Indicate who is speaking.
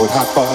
Speaker 1: with hot fuzz.